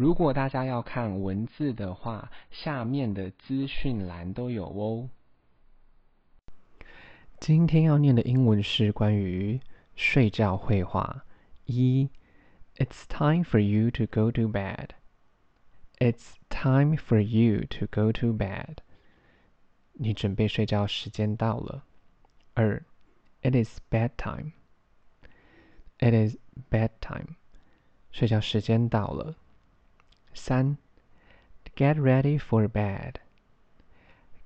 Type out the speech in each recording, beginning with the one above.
如果大家要看文字的话，下面的资讯栏都有哦。今天要念的英文是关于睡觉绘画。一，It's time for you to go to bed. It's time for you to go to bed. 你准备睡觉时间到了。二，It is bedtime. It is bedtime. 睡觉时间到了。三，Get ready for bed.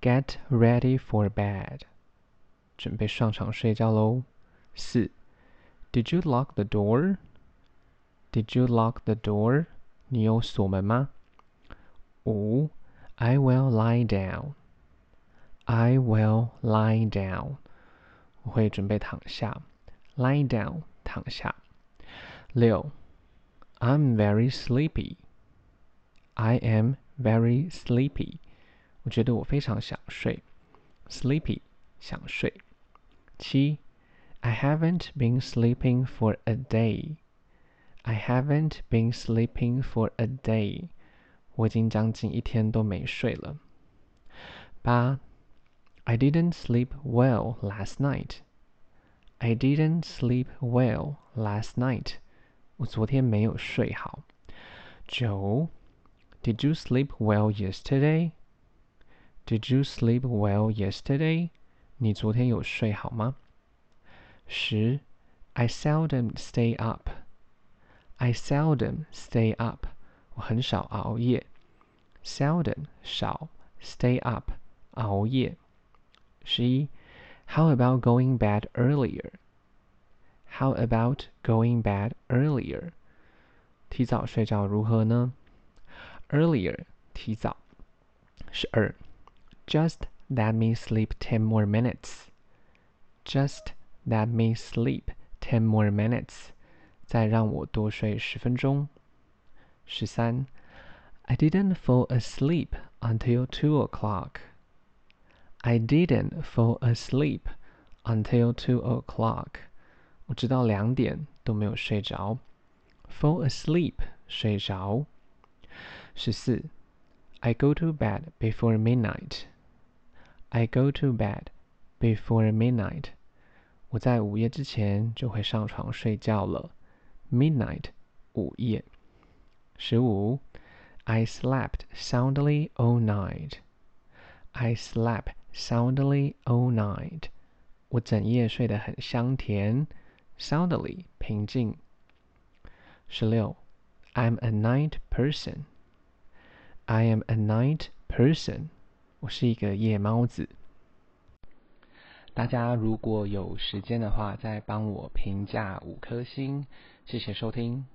Get ready for bed. 准备上床睡觉喽。四，Did you lock the door? Did you lock the door? 你有锁门吗？五，I will lie down. I will lie down. 我会准备躺下。Lie down，躺下。六，I'm very sleepy. I am very sleepy. 我觉得我非常想睡。Sleepy，想睡。七，I haven't been sleeping for a day. I haven't been sleeping for a day. 我已经将近一天都没睡了。八，I didn't sleep well last night. I didn't sleep well last night. 我昨天没有睡好。九 did you sleep well yesterday? Did you sleep well yesterday? 你昨天有睡好吗？十，I seldom stay up. I seldom stay up. 我很少熬夜。Seldom 少，stay up 熬夜。十一，How about going bed earlier? How about going bed earlier? 提早睡觉如何呢 ？earlier 提早。十二，Just let me sleep ten more minutes. Just let me sleep ten more minutes. 再让我多睡十分钟。十三，I didn't fall asleep until two o'clock. I didn't fall asleep until two o'clock. 我直到两点都没有睡着。Fall asleep 睡着。 十四，I go to bed before midnight. I go to bed before midnight. 我在午夜之前就会上床睡觉了。Midnight，午夜。十五，I slept soundly all night. I slept soundly all night. 我整夜睡得很香甜。Soundly，平静。十六，I'm a night person. I am a night person，我是一个夜猫子。大家如果有时间的话，再帮我评价五颗星，谢谢收听。